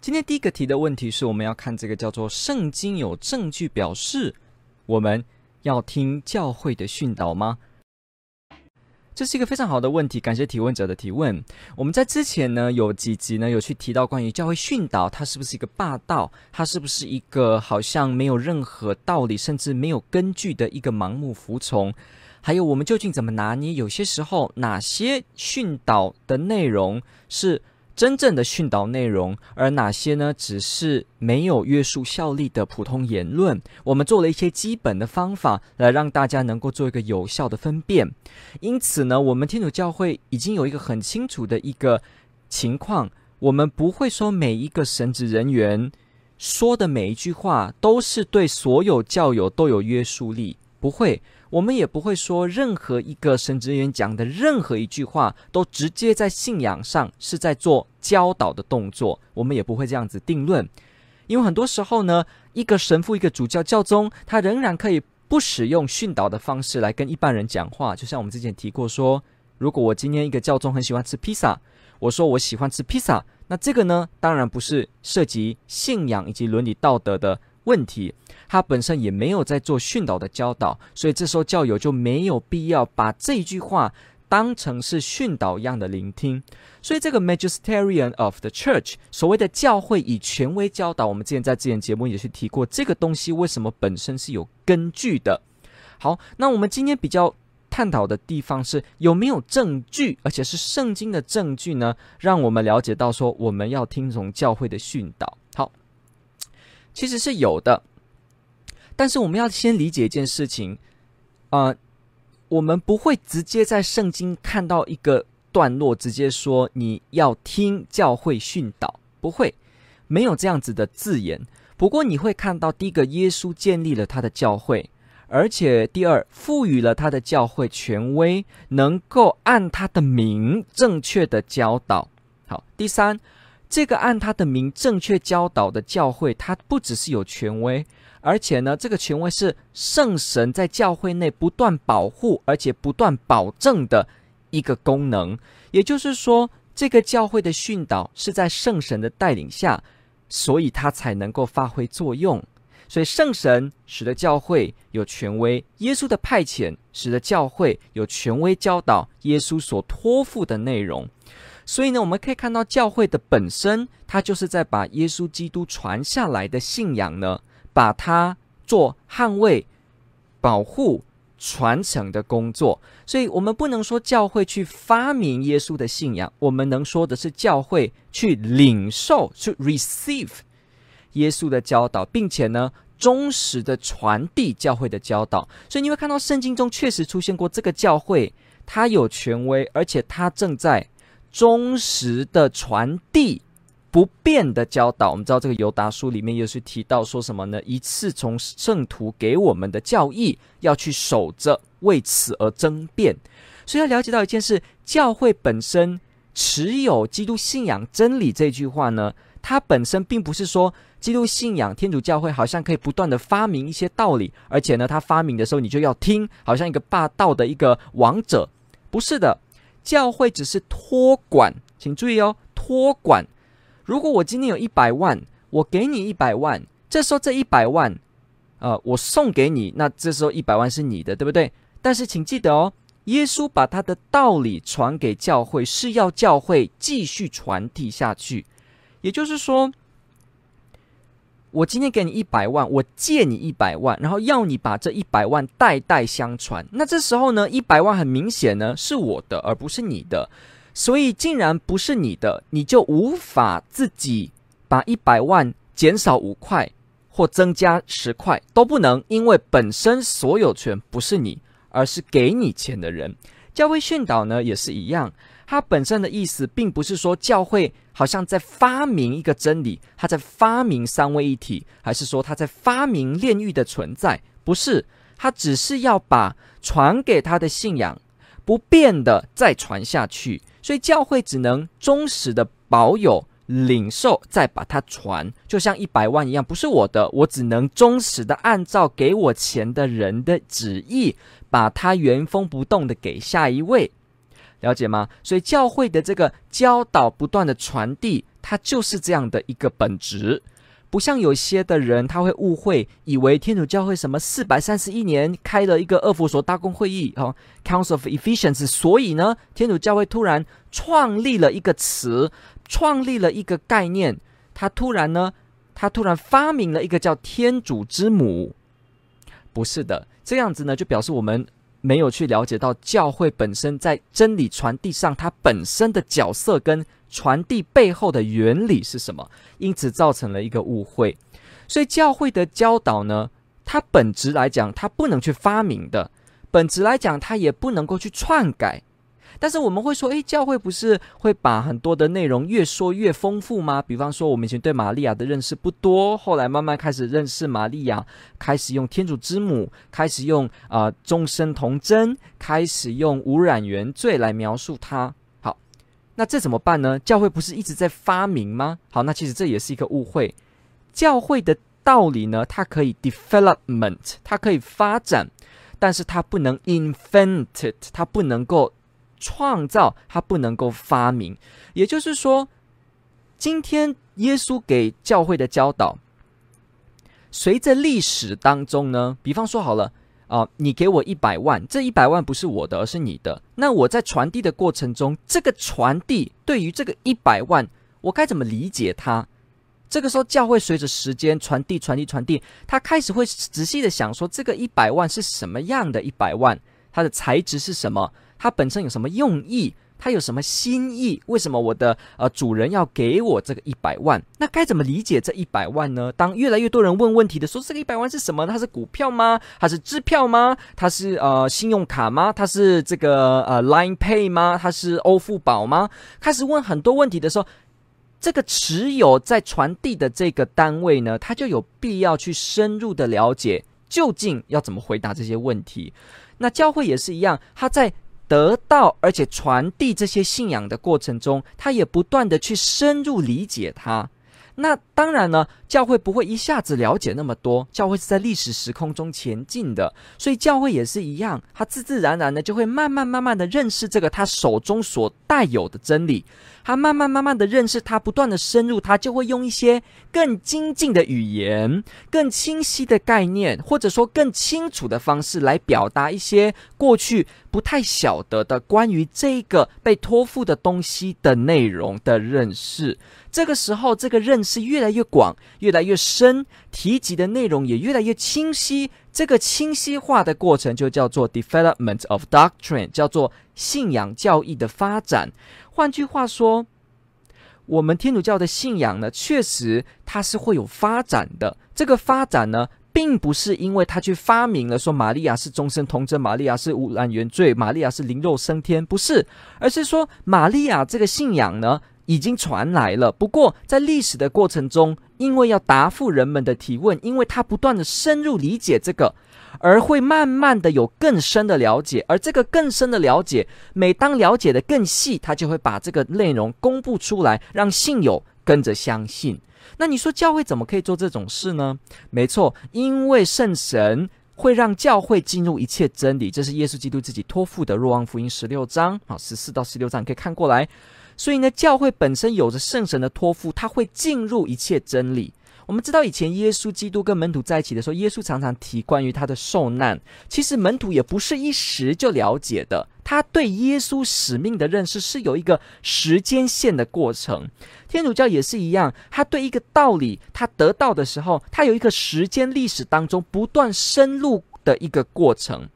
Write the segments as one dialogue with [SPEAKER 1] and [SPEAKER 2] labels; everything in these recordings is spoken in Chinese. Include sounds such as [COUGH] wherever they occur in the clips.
[SPEAKER 1] 今天第一个提的问题是，我们要看这个叫做“圣经有证据表示我们要听教会的训导吗？”这是一个非常好的问题，感谢提问者的提问。我们在之前呢有几集呢有去提到关于教会训导，它是不是一个霸道？它是不是一个好像没有任何道理，甚至没有根据的一个盲目服从？还有我们究竟怎么拿捏？有些时候哪些训导的内容是真正的训导内容，而哪些呢？只是没有约束效力的普通言论。我们做了一些基本的方法，来让大家能够做一个有效的分辨。因此呢，我们天主教会已经有一个很清楚的一个情况：我们不会说每一个神职人员说的每一句话都是对所有教友都有约束力，不会。我们也不会说任何一个神职人员讲的任何一句话都直接在信仰上是在做教导的动作，我们也不会这样子定论，因为很多时候呢，一个神父、一个主教、教宗，他仍然可以不使用训导的方式来跟一般人讲话。就像我们之前提过说，如果我今天一个教宗很喜欢吃披萨，我说我喜欢吃披萨，那这个呢，当然不是涉及信仰以及伦理道德的问题。他本身也没有在做训导的教导，所以这时候教友就没有必要把这句话当成是训导一样的聆听。所以这个 Magisterium of the Church 所谓的教会以权威教导，我们之前在之前节目也是提过，这个东西为什么本身是有根据的。好，那我们今天比较探讨的地方是有没有证据，而且是圣经的证据呢？让我们了解到说我们要听从教会的训导。好，其实是有的。但是我们要先理解一件事情，啊、呃，我们不会直接在圣经看到一个段落，直接说你要听教会训导，不会，没有这样子的字眼。不过你会看到，第一个，耶稣建立了他的教会，而且第二，赋予了他的教会权威，能够按他的名正确的教导。好，第三，这个按他的名正确教导的教会，它不只是有权威。而且呢，这个权威是圣神在教会内不断保护，而且不断保证的一个功能。也就是说，这个教会的训导是在圣神的带领下，所以它才能够发挥作用。所以，圣神使得教会有权威，耶稣的派遣使得教会有权威教导耶稣所托付的内容。所以呢，我们可以看到教会的本身，它就是在把耶稣基督传下来的信仰呢。把它做捍卫、保护、传承的工作，所以我们不能说教会去发明耶稣的信仰，我们能说的是教会去领受、去 receive 耶稣的教导，并且呢，忠实的传递教会的教导。所以你会看到圣经中确实出现过这个教会，它有权威，而且它正在忠实的传递。不变的教导，我们知道这个犹达书里面又是提到说什么呢？一次从圣徒给我们的教义，要去守着，为此而争辩。所以要了解到一件事：教会本身持有基督信仰真理这句话呢，它本身并不是说基督信仰天主教会好像可以不断的发明一些道理，而且呢，它发明的时候你就要听，好像一个霸道的一个王者。不是的，教会只是托管，请注意哦，托管。如果我今天有一百万，我给你一百万，这时候这一百万，呃，我送给你，那这时候一百万是你的，对不对？但是请记得哦，耶稣把他的道理传给教会，是要教会继续传递下去。也就是说，我今天给你一百万，我借你一百万，然后要你把这一百万代代相传。那这时候呢，一百万很明显呢是我的，而不是你的。所以，既然不是你的，你就无法自己把一百万减少五块或增加十块都不能，因为本身所有权不是你，而是给你钱的人。教会训导呢也是一样，它本身的意思并不是说教会好像在发明一个真理，它在发明三位一体，还是说它在发明炼狱的存在？不是，它只是要把传给他的信仰不变的再传下去，所以教会只能忠实的保有。领受，再把它传，就像一百万一样，不是我的，我只能忠实的按照给我钱的人的旨意，把它原封不动的给下一位，了解吗？所以教会的这个教导不断的传递，它就是这样的一个本质，不像有些的人他会误会，以为天主教会什么四百三十一年开了一个二弗所大公会议哦，Council of Ephesians，所以呢，天主教会突然创立了一个词。创立了一个概念，他突然呢，他突然发明了一个叫天主之母，不是的，这样子呢，就表示我们没有去了解到教会本身在真理传递上它本身的角色跟传递背后的原理是什么，因此造成了一个误会。所以教会的教导呢，它本质来讲，它不能去发明的，本质来讲，它也不能够去篡改。但是我们会说，诶，教会不是会把很多的内容越说越丰富吗？比方说，我们以前对玛利亚的认识不多，后来慢慢开始认识玛利亚，开始用天主之母，开始用啊、呃、终身童贞，开始用无染原罪来描述她。好，那这怎么办呢？教会不是一直在发明吗？好，那其实这也是一个误会。教会的道理呢，它可以 development，它可以发展，但是它不能 invented，它不能够。创造，它不能够发明，也就是说，今天耶稣给教会的教导，随着历史当中呢，比方说好了啊、你给我一百万，这一百万不是我的，而是你的。那我在传递的过程中，这个传递对于这个一百万，我该怎么理解它？这个时候，教会随着时间传递、传递、传递，他开始会仔细的想说，这个一百万是什么样的一百万？它的材质是什么？它本身有什么用意？它有什么心意？为什么我的呃主人要给我这个一百万？那该怎么理解这一百万呢？当越来越多人问问题的时候，这个一百万是什么？它是股票吗？它是支票吗？它是呃信用卡吗？它是这个呃 Line Pay 吗？它是欧付宝吗？开始问很多问题的时候，这个持有在传递的这个单位呢，他就有必要去深入的了解，究竟要怎么回答这些问题。那教会也是一样，他在。得到而且传递这些信仰的过程中，他也不断的去深入理解它。那当然呢，教会不会一下子了解那么多，教会是在历史时空中前进的，所以教会也是一样，他自自然然的就会慢慢慢慢的认识这个他手中所带有的真理，他慢慢慢慢的认识他，不断的深入，他就会用一些更精进的语言、更清晰的概念，或者说更清楚的方式来表达一些过去不太晓得的关于这个被托付的东西的内容的认识。这个时候，这个认识越来越广，越来越深，提及的内容也越来越清晰。这个清晰化的过程就叫做 development of doctrine，叫做信仰教义的发展。换句话说，我们天主教的信仰呢，确实它是会有发展的。这个发展呢，并不是因为他去发明了说玛利亚是终身童贞，玛利亚是无染原罪，玛利亚是灵肉升天，不是，而是说玛利亚这个信仰呢。已经传来了，不过在历史的过程中，因为要答复人们的提问，因为他不断的深入理解这个，而会慢慢的有更深的了解，而这个更深的了解，每当了解的更细，他就会把这个内容公布出来，让信友跟着相信。那你说教会怎么可以做这种事呢？没错，因为圣神会让教会进入一切真理，这是耶稣基督自己托付的。若望福音十六章，好，十四到十六章，可以看过来。所以呢，教会本身有着圣神的托付，他会进入一切真理。我们知道，以前耶稣基督跟门徒在一起的时候，耶稣常常提关于他的受难。其实门徒也不是一时就了解的，他对耶稣使命的认识是有一个时间线的过程。天主教也是一样，他对一个道理，他得到的时候，他有一个时间历史当中不断深入的一个过程。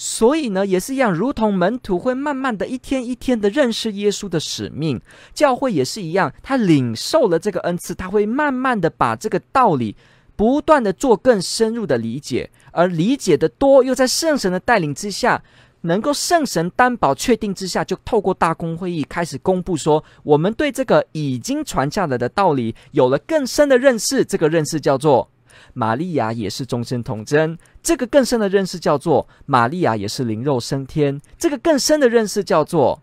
[SPEAKER 1] 所以呢，也是一样，如同门徒会慢慢的一天一天的认识耶稣的使命，教会也是一样，他领受了这个恩赐，他会慢慢的把这个道理不断的做更深入的理解，而理解的多，又在圣神的带领之下，能够圣神担保确定之下，就透过大公会议开始公布说，我们对这个已经传下来的道理有了更深的认识。这个认识叫做玛利亚也是终身童贞。这个更深的认识叫做玛利亚也是灵肉升天。这个更深的认识叫做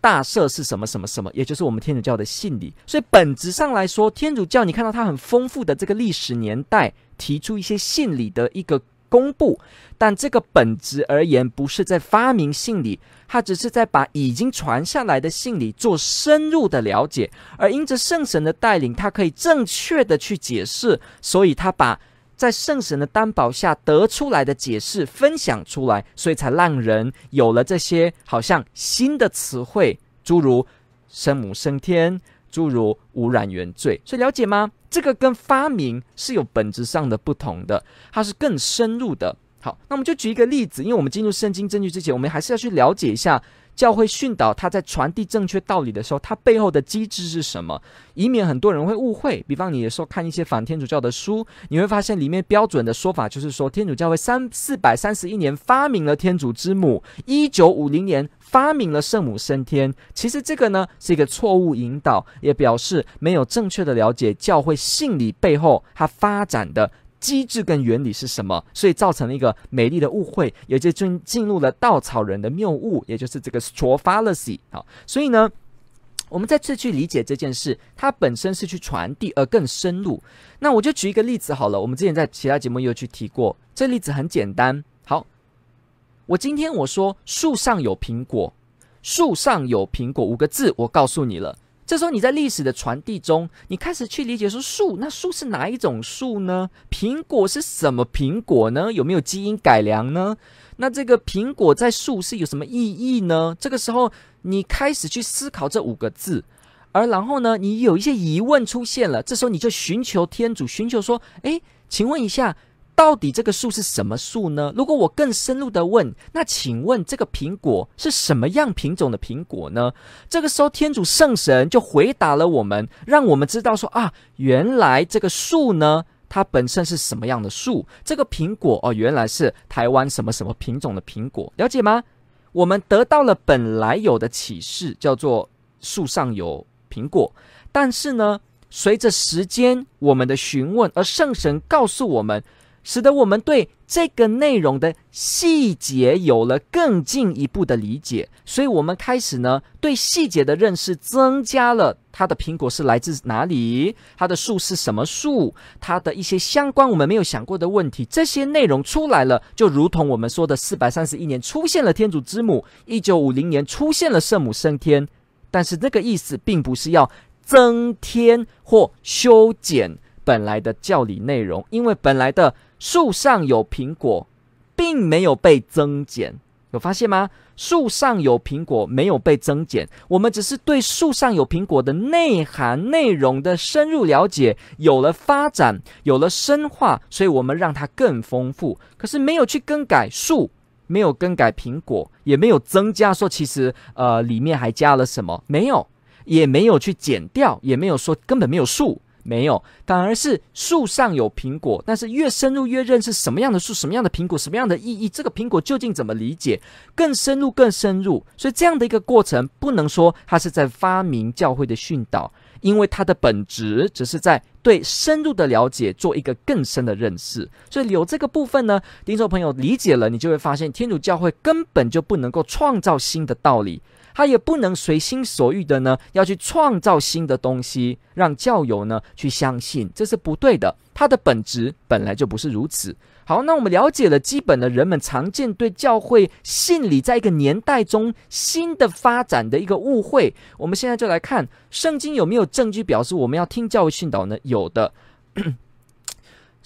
[SPEAKER 1] 大赦是什么什么什么，也就是我们天主教的信理。所以本质上来说，天主教你看到它很丰富的这个历史年代，提出一些信理的一个。公布，但这个本质而言，不是在发明信理，它只是在把已经传下来的信理做深入的了解，而因着圣神的带领，它可以正确的去解释，所以他把在圣神的担保下得出来的解释分享出来，所以才让人有了这些好像新的词汇，诸如圣母升天，诸如污染原罪，所以了解吗？这个跟发明是有本质上的不同的，它是更深入的。好，那我们就举一个例子，因为我们进入圣经证据之前，我们还是要去了解一下教会训导它在传递正确道理的时候，它背后的机制是什么，以免很多人会误会。比方你有时候看一些反天主教的书，你会发现里面标准的说法就是说，天主教会三四百三十一年发明了天主之母，一九五零年。发明了圣母升天，其实这个呢是一个错误引导，也表示没有正确的了解教会信理背后它发展的机制跟原理是什么，所以造成了一个美丽的误会，也就进进入了稻草人的谬误，也就是这个 straw fallacy。好，所以呢，我们再次去理解这件事，它本身是去传递而更深入。那我就举一个例子好了，我们之前在其他节目也有去提过，这例子很简单。好我今天我说树上有苹果，树上有苹果五个字，我告诉你了。这时候你在历史的传递中，你开始去理解说树，那树是哪一种树呢？苹果是什么苹果呢？有没有基因改良呢？那这个苹果在树是有什么意义呢？这个时候你开始去思考这五个字，而然后呢，你有一些疑问出现了，这时候你就寻求天主，寻求说，诶，请问一下。到底这个树是什么树呢？如果我更深入的问，那请问这个苹果是什么样品种的苹果呢？这个时候，天主圣神就回答了我们，让我们知道说啊，原来这个树呢，它本身是什么样的树？这个苹果哦，原来是台湾什么什么品种的苹果，了解吗？我们得到了本来有的启示，叫做树上有苹果，但是呢，随着时间我们的询问，而圣神告诉我们。使得我们对这个内容的细节有了更进一步的理解，所以我们开始呢对细节的认识增加了。它的苹果是来自哪里？它的树是什么树？它的一些相关我们没有想过的问题，这些内容出来了，就如同我们说的，四百三十一年出现了天主之母，一九五零年出现了圣母升天，但是那个意思并不是要增添或修剪本来的教理内容，因为本来的。树上有苹果，并没有被增减，有发现吗？树上有苹果，没有被增减。我们只是对树上有苹果的内涵、内容的深入了解，有了发展，有了深化，所以我们让它更丰富。可是没有去更改树，没有更改苹果，也没有增加说其实呃里面还加了什么，没有，也没有去减掉，也没有说根本没有树。没有，反而是树上有苹果，但是越深入越认识什么样的树、什么样的苹果、什么样的意义，这个苹果究竟怎么理解？更深入、更深入。所以这样的一个过程，不能说它是在发明教会的训导，因为它的本质只是在对深入的了解做一个更深的认识。所以有这个部分呢，听众朋友理解了，你就会发现天主教会根本就不能够创造新的道理。他也不能随心所欲的呢，要去创造新的东西，让教友呢去相信，这是不对的。他的本质本来就不是如此。好，那我们了解了基本的人们常见对教会信理在一个年代中新的发展的一个误会。我们现在就来看圣经有没有证据表示我们要听教会训导呢？有的。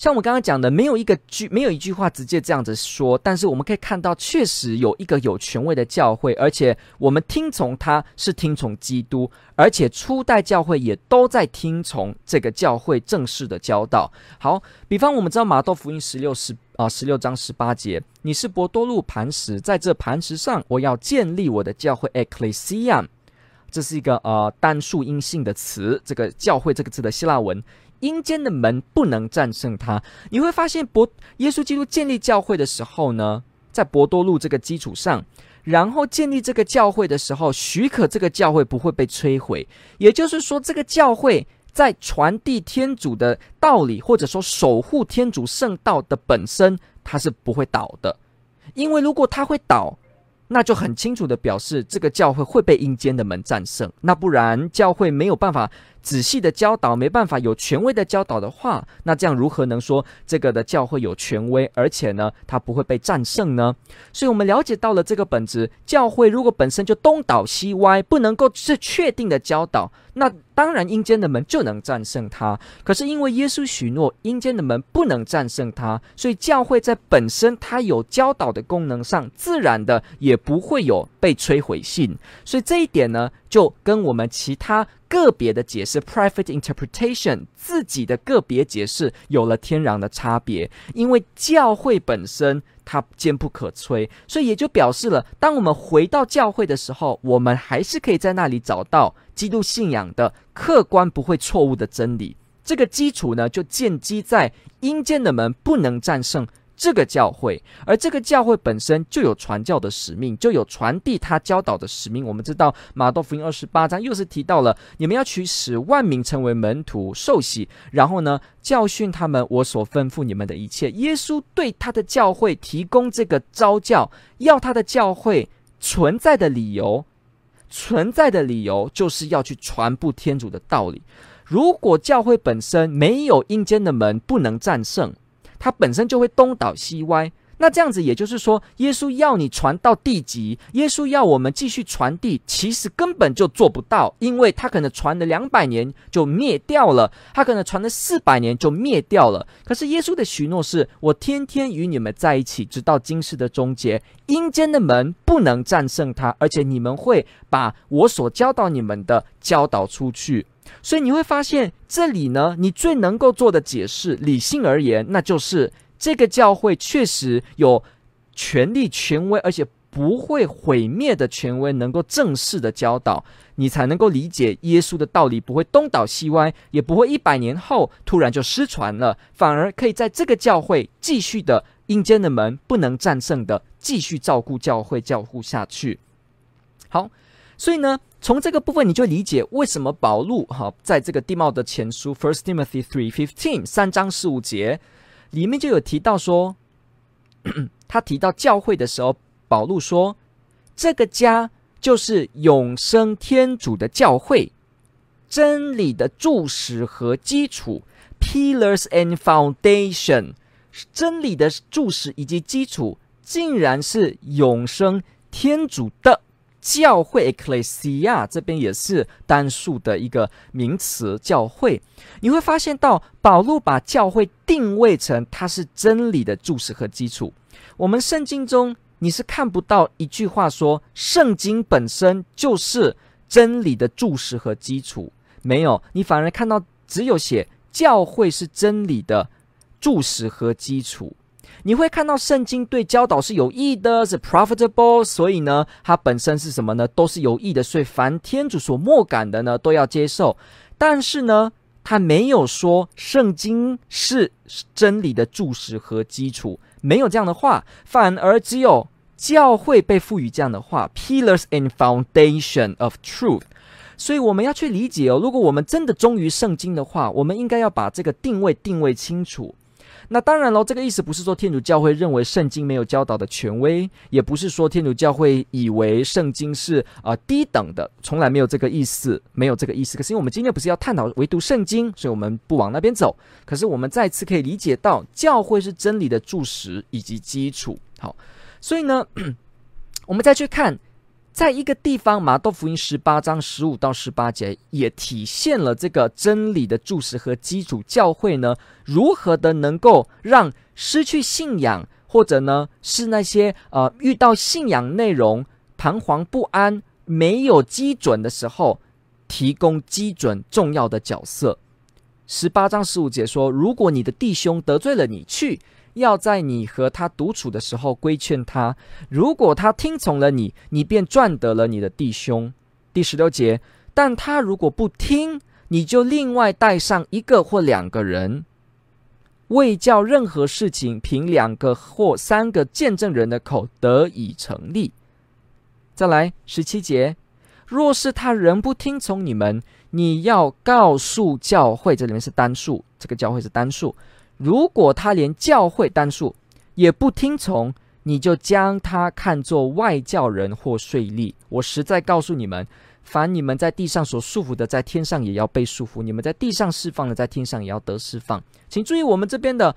[SPEAKER 1] 像我刚刚讲的，没有一个句，没有一句话直接这样子说，但是我们可以看到，确实有一个有权威的教会，而且我们听从他是听从基督，而且初代教会也都在听从这个教会正式的教导。好，比方我们知道马窦福音十六十啊十六章十八节，你是伯多禄磐石，在这磐石上我要建立我的教会 Ecclesia，这是一个呃单数阴性的词，这个教会这个字的希腊文。阴间的门不能战胜他。你会发现，伯耶稣基督建立教会的时候呢，在伯多禄这个基础上，然后建立这个教会的时候，许可这个教会不会被摧毁。也就是说，这个教会在传递天主的道理，或者说守护天主圣道的本身，它是不会倒的。因为如果它会倒，那就很清楚的表示这个教会会被阴间的门战胜。那不然，教会没有办法。仔细的教导，没办法有权威的教导的话，那这样如何能说这个的教会有权威，而且呢，它不会被战胜呢？所以，我们了解到了这个本质：教会如果本身就东倒西歪，不能够是确定的教导，那当然阴间的门就能战胜它。可是，因为耶稣许诺阴间的门不能战胜它，所以教会在本身它有教导的功能上，自然的也不会有被摧毁性。所以这一点呢，就跟我们其他。个别的解释 （private interpretation） 自己的个别解释有了天壤的差别，因为教会本身它坚不可摧，所以也就表示了，当我们回到教会的时候，我们还是可以在那里找到基督信仰的客观不会错误的真理。这个基础呢，就建基在阴间的门不能战胜。这个教会，而这个教会本身就有传教的使命，就有传递他教导的使命。我们知道马窦福音二十八章又是提到了，你们要取使万民成为门徒，受洗，然后呢，教训他们我所吩咐你们的一切。耶稣对他的教会提供这个召教，要他的教会存在的理由，存在的理由就是要去传布天主的道理。如果教会本身没有阴间的门，不能战胜。它本身就会东倒西歪，那这样子也就是说，耶稣要你传到地极，耶稣要我们继续传递，其实根本就做不到，因为他可能传了两百年就灭掉了，他可能传了四百年就灭掉了。可是耶稣的许诺是：我天天与你们在一起，直到今世的终结，阴间的门不能战胜他，而且你们会把我所教导你们的教导出去。所以你会发现，这里呢，你最能够做的解释，理性而言，那就是这个教会确实有权力、权威，而且不会毁灭的权威，能够正式的教导，你才能够理解耶稣的道理，不会东倒西歪，也不会一百年后突然就失传了，反而可以在这个教会继续的阴间的门不能战胜的，继续照顾教会、教护下去。好，所以呢。从这个部分，你就理解为什么保禄哈在这个地貌的前书 First Timothy three fifteen 三章十五节里面就有提到说，[COUGHS] 他提到教会的时候，保禄说这个家就是永生天主的教会，真理的柱石和基础 （pillars and foundation），真理的柱石以及基础，竟然是永生天主的。教会 Ecclesia 这边也是单数的一个名词，教会。你会发现到保罗把教会定位成它是真理的柱石和基础。我们圣经中你是看不到一句话说圣经本身就是真理的柱石和基础，没有，你反而看到只有写教会是真理的柱石和基础。你会看到圣经对教导是有益的，是 profitable，所以呢，它本身是什么呢？都是有益的，所以凡天主所默感的呢，都要接受。但是呢，他没有说圣经是真理的柱石和基础，没有这样的话，反而只有教会被赋予这样的话：pillars and foundation of truth。所以我们要去理解哦，如果我们真的忠于圣经的话，我们应该要把这个定位定位清楚。那当然喽，这个意思不是说天主教会认为圣经没有教导的权威，也不是说天主教会以为圣经是啊、呃、低等的，从来没有这个意思，没有这个意思。可是因为我们今天不是要探讨唯独圣经，所以我们不往那边走。可是我们再次可以理解到，教会是真理的柱石以及基础。好，所以呢，[CLEARS THROAT] 我们再去看。在一个地方，马窦福音十八章十五到十八节也体现了这个真理的注释和基础。教会呢，如何的能够让失去信仰，或者呢是那些呃遇到信仰内容彷徨不安、没有基准的时候，提供基准重要的角色。十八章十五节说：“如果你的弟兄得罪了你，去。”要在你和他独处的时候规劝他，如果他听从了你，你便赚得了你的弟兄。第十六节，但他如果不听，你就另外带上一个或两个人为叫任何事情凭两个或三个见证人的口得以成立。再来十七节，若是他仍不听从你们，你要告诉教会，这里面是单数，这个教会是单数。如果他连教会单数也不听从，你就将他看作外教人或税吏。我实在告诉你们。凡你们在地上所束缚的，在天上也要被束缚；你们在地上释放的，在天上也要得释放。请注意，我们这边的，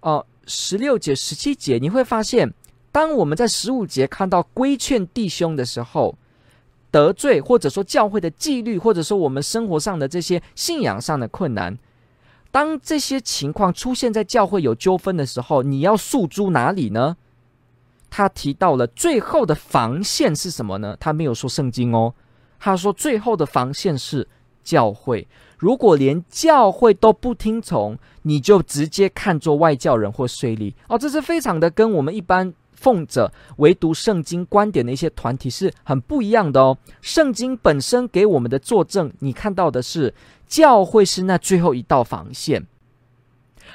[SPEAKER 1] 呃，十六节、十七节，你会发现，当我们在十五节看到规劝弟兄的时候，得罪或者说教会的纪律，或者说我们生活上的这些信仰上的困难，当这些情况出现在教会有纠纷的时候，你要诉诸哪里呢？他提到了最后的防线是什么呢？他没有说圣经哦。他说：“最后的防线是教会。如果连教会都不听从，你就直接看作外教人或税吏哦。这是非常的跟我们一般奉着唯独圣经观点的一些团体是很不一样的哦。圣经本身给我们的作证，你看到的是教会是那最后一道防线，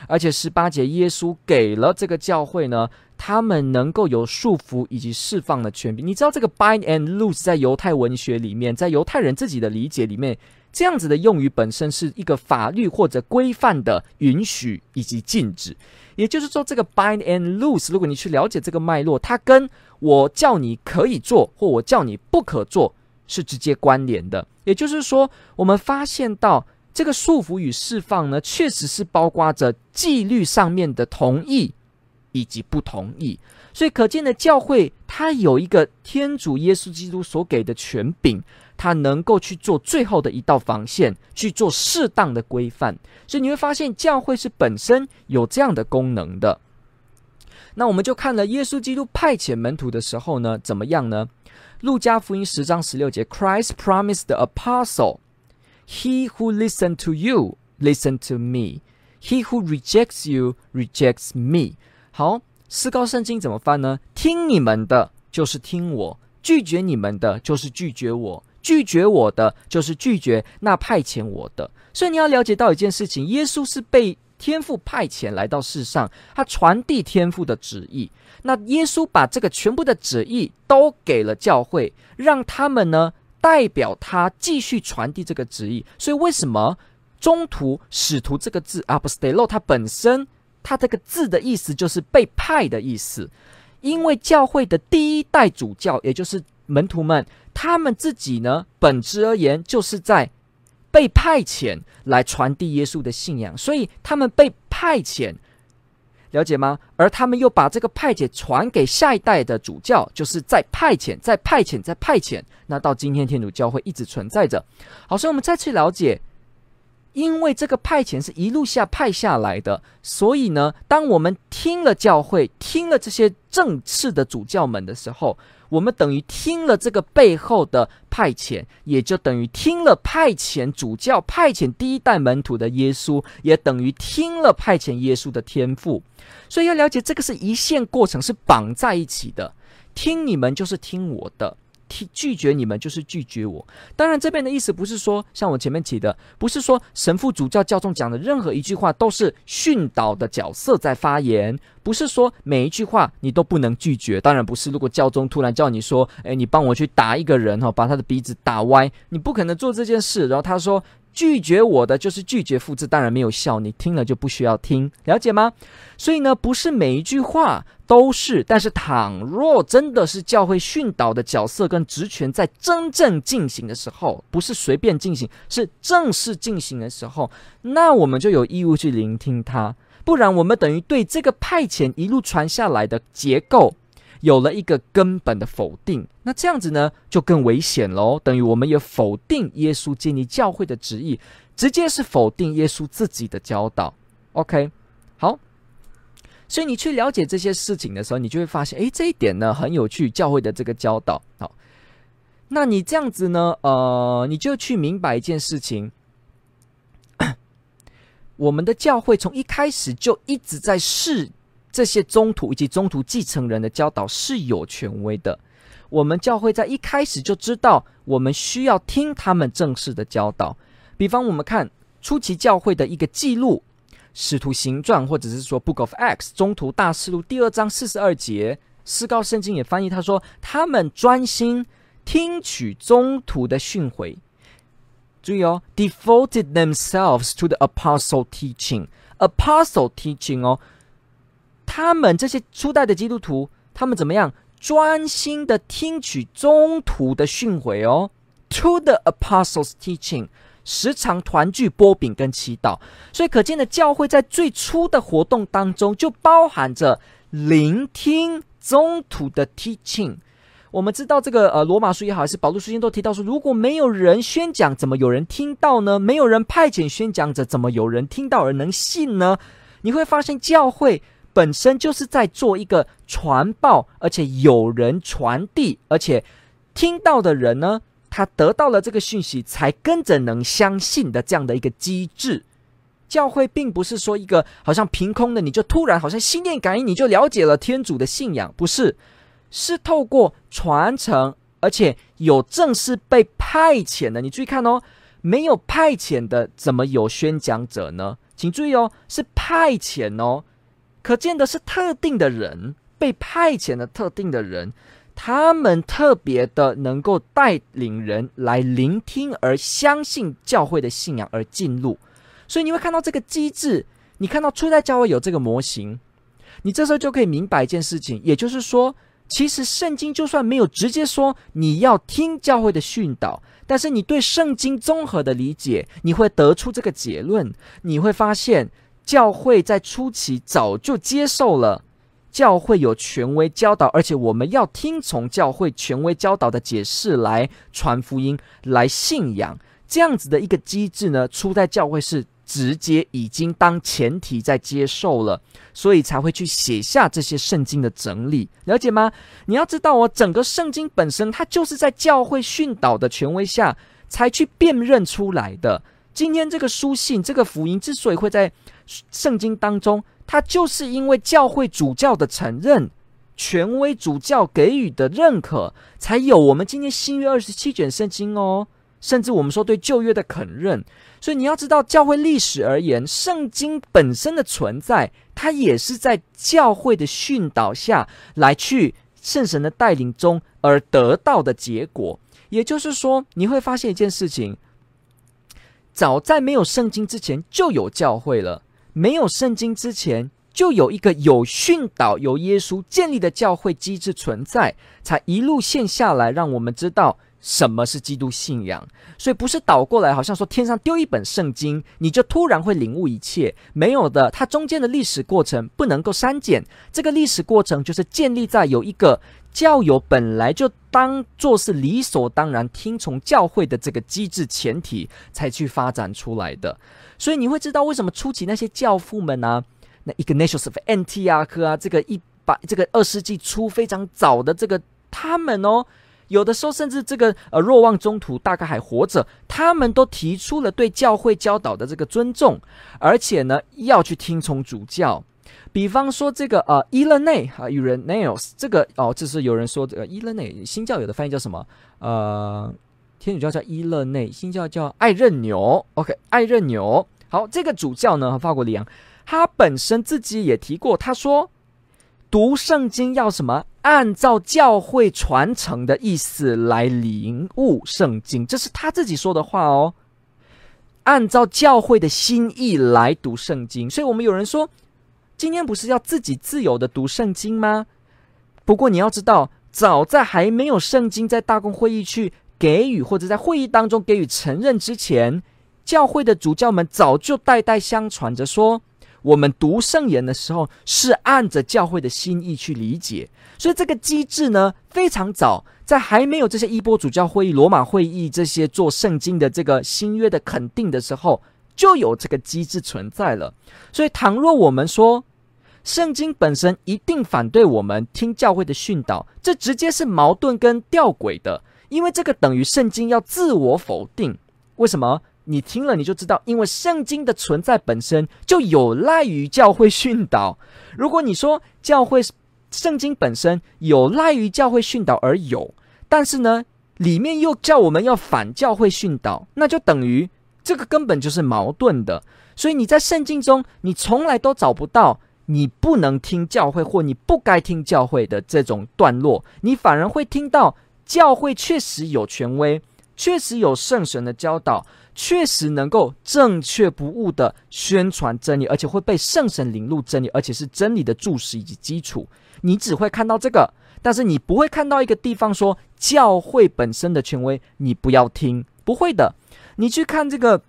[SPEAKER 1] 而且十八节耶稣给了这个教会呢。”他们能够有束缚以及释放的权柄。你知道这个 bind and loose 在犹太文学里面，在犹太人自己的理解里面，这样子的用语本身是一个法律或者规范的允许以及禁止。也就是说，这个 bind and loose，如果你去了解这个脉络，它跟我叫你可以做或我叫你不可做是直接关联的。也就是说，我们发现到这个束缚与释放呢，确实是包括着纪律上面的同意。以及不同意，所以可见的教会，它有一个天主耶稣基督所给的权柄，它能够去做最后的一道防线，去做适当的规范。所以你会发现，教会是本身有这样的功能的。那我们就看了耶稣基督派遣门徒的时候呢，怎么样呢？路加福音十章十六节，Christ promised the apostle, He who listen to you, listen to me. He who rejects you, rejects me. 好，思高圣经怎么翻呢？听你们的，就是听我；拒绝你们的，就是拒绝我；拒绝我的，就是拒绝那派遣我的。所以你要了解到一件事情：耶稣是被天父派遣来到世上，他传递天父的旨意。那耶稣把这个全部的旨意都给了教会，让他们呢代表他继续传递这个旨意。所以为什么中途使徒这个字 apostello 它本身？他这个字的意思就是被派的意思，因为教会的第一代主教，也就是门徒们，他们自己呢，本质而言就是在被派遣来传递耶稣的信仰，所以他们被派遣，了解吗？而他们又把这个派遣传给下一代的主教，就是在派遣，在派遣，在派遣，那到今天天主教会一直存在着。好，所以我们再次了解。因为这个派遣是一路下派下来的，所以呢，当我们听了教会，听了这些正式的主教们的时候，我们等于听了这个背后的派遣，也就等于听了派遣主教、派遣第一代门徒的耶稣，也等于听了派遣耶稣的天赋。所以要了解这个是一线过程，是绑在一起的。听你们就是听我的。拒绝你们就是拒绝我。当然，这边的意思不是说像我前面提的，不是说神父、主教、教众讲的任何一句话都是训导的角色在发言，不是说每一句话你都不能拒绝。当然不是，如果教宗突然叫你说：“哎，你帮我去打一个人哈，把他的鼻子打歪”，你不可能做这件事。然后他说。拒绝我的就是拒绝复制，当然没有效，你听了就不需要听，了解吗？所以呢，不是每一句话都是，但是倘若真的是教会训导的角色跟职权在真正进行的时候，不是随便进行，是正式进行的时候，那我们就有义务去聆听它，不然我们等于对这个派遣一路传下来的结构。有了一个根本的否定，那这样子呢，就更危险喽。等于我们也否定耶稣建立教会的旨意，直接是否定耶稣自己的教导。OK，好。所以你去了解这些事情的时候，你就会发现，诶，这一点呢很有趣。教会的这个教导，好，那你这样子呢，呃，你就去明白一件事情，[COUGHS] 我们的教会从一开始就一直在试。这些宗徒以及宗徒继承人的教导是有权威的。我们教会在一开始就知道，我们需要听他们正式的教导。比方，我们看初期教会的一个记录，使徒行传，或者是说 Book of Acts 中途大事录第二章四十二节，思高圣经也翻译他说，他们专心听取宗徒的训诲。注意哦，devoted themselves to the apostle teaching，apostle teaching 哦，他们这些初代的基督徒，他们怎么样？专心的听取中途的训诲哦，to the apostles teaching，时常团聚波饼跟祈祷。所以可见的教会在最初的活动当中，就包含着聆听中途的 teaching。我们知道这个呃，罗马书也好，还是保禄书信都提到说，如果没有人宣讲，怎么有人听到呢？没有人派遣宣讲者，怎么有人听到而能信呢？你会发现，教会本身就是在做一个传报，而且有人传递，而且听到的人呢，他得到了这个讯息，才跟着能相信的这样的一个机制。教会并不是说一个好像凭空的，你就突然好像心电感应，你就了解了天主的信仰，不是。是透过传承，而且有正式被派遣的。你注意看哦，没有派遣的，怎么有宣讲者呢？请注意哦，是派遣哦，可见的是特定的人，被派遣的特定的人，他们特别的能够带领人来聆听而相信教会的信仰而进入。所以你会看到这个机制，你看到初代教会有这个模型，你这时候就可以明白一件事情，也就是说。其实圣经就算没有直接说你要听教会的训导，但是你对圣经综合的理解，你会得出这个结论。你会发现，教会在初期早就接受了教会有权威教导，而且我们要听从教会权威教导的解释来传福音、来信仰。这样子的一个机制呢，初代教会是。直接已经当前提在接受了，所以才会去写下这些圣经的整理，了解吗？你要知道哦，整个圣经本身它就是在教会训导的权威下才去辨认出来的。今天这个书信、这个福音之所以会在圣经当中，它就是因为教会主教的承认、权威主教给予的认可，才有我们今天新约二十七卷圣经哦。甚至我们说对旧约的肯认，所以你要知道，教会历史而言，圣经本身的存在，它也是在教会的训导下来去圣神的带领中而得到的结果。也就是说，你会发现一件事情：早在没有圣经之前就有教会了，没有圣经之前就有一个有训导、有耶稣建立的教会机制存在，才一路线下来，让我们知道。什么是基督信仰？所以不是倒过来，好像说天上丢一本圣经，你就突然会领悟一切。没有的，它中间的历史过程不能够删减。这个历史过程就是建立在有一个教友本来就当做是理所当然听从教会的这个机制前提，才去发展出来的。所以你会知道为什么初期那些教父们啊，那 Ignatius of Antioch 啊，这个一百这个二世纪初非常早的这个他们哦。有的时候，甚至这个呃，若望中途大概还活着，他们都提出了对教会教导的这个尊重，而且呢，要去听从主教。比方说这个呃，伊勒内啊，Irenaeus，这个哦，这是有人说这个伊勒内新教有的翻译叫什么？呃，天主教叫伊勒内，新教叫爱任纽。OK，爱任纽。好，这个主教呢，法国里昂，他本身自己也提过，他说。读圣经要什么？按照教会传承的意思来领悟圣经，这是他自己说的话哦。按照教会的心意来读圣经，所以我们有人说，今天不是要自己自由的读圣经吗？不过你要知道，早在还没有圣经在大公会议去给予，或者在会议当中给予承认之前，教会的主教们早就代代相传着说。我们读圣言的时候，是按着教会的心意去理解，所以这个机制呢，非常早，在还没有这些依波主教会议、罗马会议这些做圣经的这个新约的肯定的时候，就有这个机制存在了。所以，倘若我们说圣经本身一定反对我们听教会的训导，这直接是矛盾跟吊诡的，因为这个等于圣经要自我否定。为什么？你听了你就知道，因为圣经的存在本身就有赖于教会训导。如果你说教会圣经本身有赖于教会训导而有，但是呢，里面又叫我们要反教会训导，那就等于这个根本就是矛盾的。所以你在圣经中，你从来都找不到你不能听教会或你不该听教会的这种段落，你反而会听到教会确实有权威，确实有圣神的教导，确实能够正确不误地宣传真理，而且会被圣神领入真理，而且是真理的注释以及基础。你只会看到这个，但是你不会看到一个地方说教会本身的权威，你不要听，不会的。你去看这个。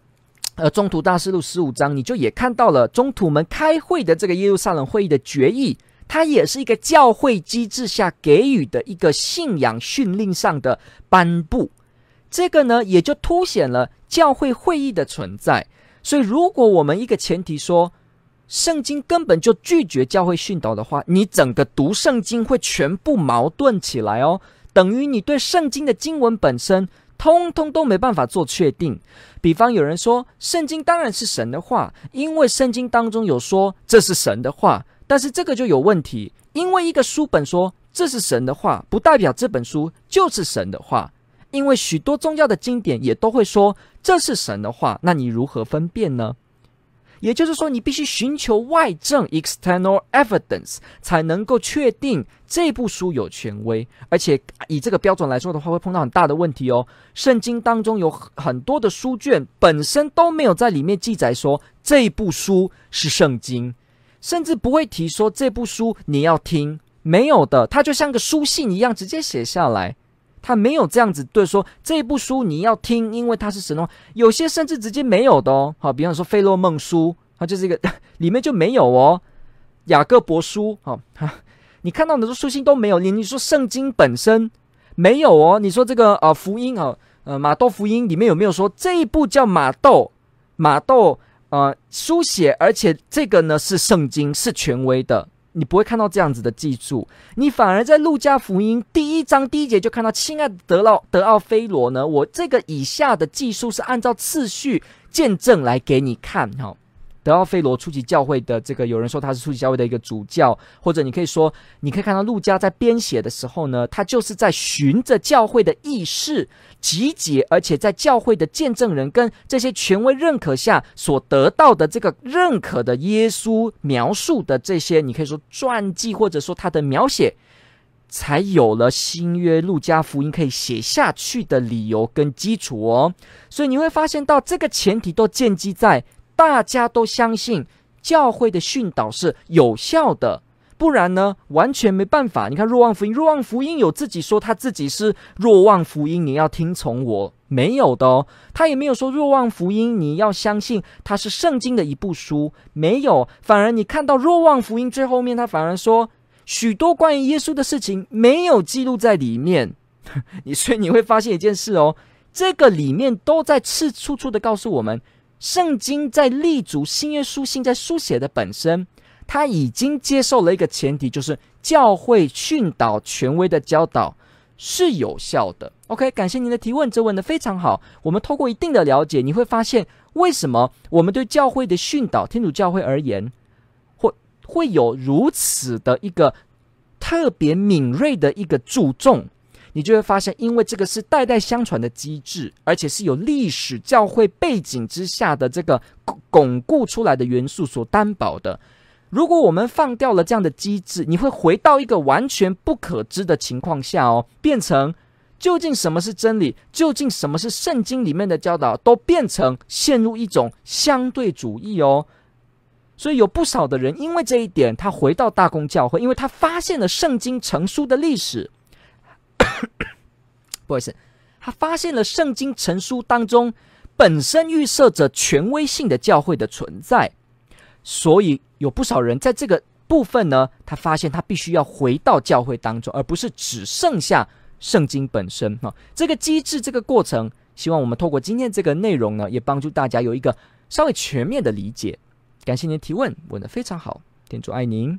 [SPEAKER 1] 呃，中途大事录十五章，你就也看到了宗徒们开会的这个耶路撒冷会议的决议，它也是一个教会机制下给予的一个信仰训令上的颁布。这个呢，也就凸显了教会会议的存在。所以，如果我们一个前提说，圣经根本就拒绝教会训导的话，你整个读圣经会全部矛盾起来哦，等于你对圣经的经文本身。通通都没办法做确定。比方有人说，圣经当然是神的话，因为圣经当中有说这是神的话。但是这个就有问题，因为一个书本说这是神的话，不代表这本书就是神的话。因为许多宗教的经典也都会说这是神的话，那你如何分辨呢？也就是说，你必须寻求外证 （external evidence） 才能够确定这部书有权威。而且以这个标准来说的话，会碰到很大的问题哦。圣经当中有很多的书卷本身都没有在里面记载说这部书是圣经，甚至不会提说这部书你要听，没有的。它就像个书信一样，直接写下来，他没有这样子对说这部书你要听，因为它是神的话。有些甚至直接没有的哦。好，比方说《费洛梦书》。它就是一个 [LAUGHS] 里面就没有哦，雅各伯书，哈、你看到的书信都没有。你你说圣经本身没有哦？你说这个呃福音啊，呃马窦福音里面有没有说这一部叫马窦马窦呃书写，而且这个呢是圣经是权威的？你不会看到这样子的记述，你反而在路加福音第一章第一节就看到，亲爱的德奥德奥菲罗呢，我这个以下的记述是按照次序见证来给你看，哈、德奥菲罗初级教会的这个，有人说他是初级教会的一个主教，或者你可以说，你可以看到路加在编写的时候呢，他就是在循着教会的意识集结，而且在教会的见证人跟这些权威认可下所得到的这个认可的耶稣描述的这些，你可以说传记，或者说他的描写，才有了新约路加福音可以写下去的理由跟基础哦。所以你会发现到这个前提都建基在。大家都相信教会的训导是有效的，不然呢，完全没办法。你看若望福音，若望福音有自己说他自己是若望福音，你要听从我，没有的哦。他也没有说若望福音你要相信它是圣经的一部书，没有。反而你看到若望福音最后面，他反而说许多关于耶稣的事情没有记录在里面。你所以你会发现一件事哦，这个里面都在次处处的告诉我们。圣经在立足新约书信在书写的本身，他已经接受了一个前提，就是教会训导权威的教导是有效的。OK，感谢您的提问，这问得非常好。我们透过一定的了解，你会发现为什么我们对教会的训导，天主教会而言，会会有如此的一个特别敏锐的一个注重。你就会发现，因为这个是代代相传的机制，而且是有历史教会背景之下的这个巩固出来的元素所担保的。如果我们放掉了这样的机制，你会回到一个完全不可知的情况下哦，变成究竟什么是真理，究竟什么是圣经里面的教导，都变成陷入一种相对主义哦。所以有不少的人因为这一点，他回到大公教会，因为他发现了圣经成书的历史。[COUGHS] 不好意思，他发现了圣经成书当中本身预设着权威性的教会的存在，所以有不少人在这个部分呢，他发现他必须要回到教会当中，而不是只剩下圣经本身哈。这个机制，这个过程，希望我们透过今天这个内容呢，也帮助大家有一个稍微全面的理解。感谢您提问，问得非常好，天主爱您。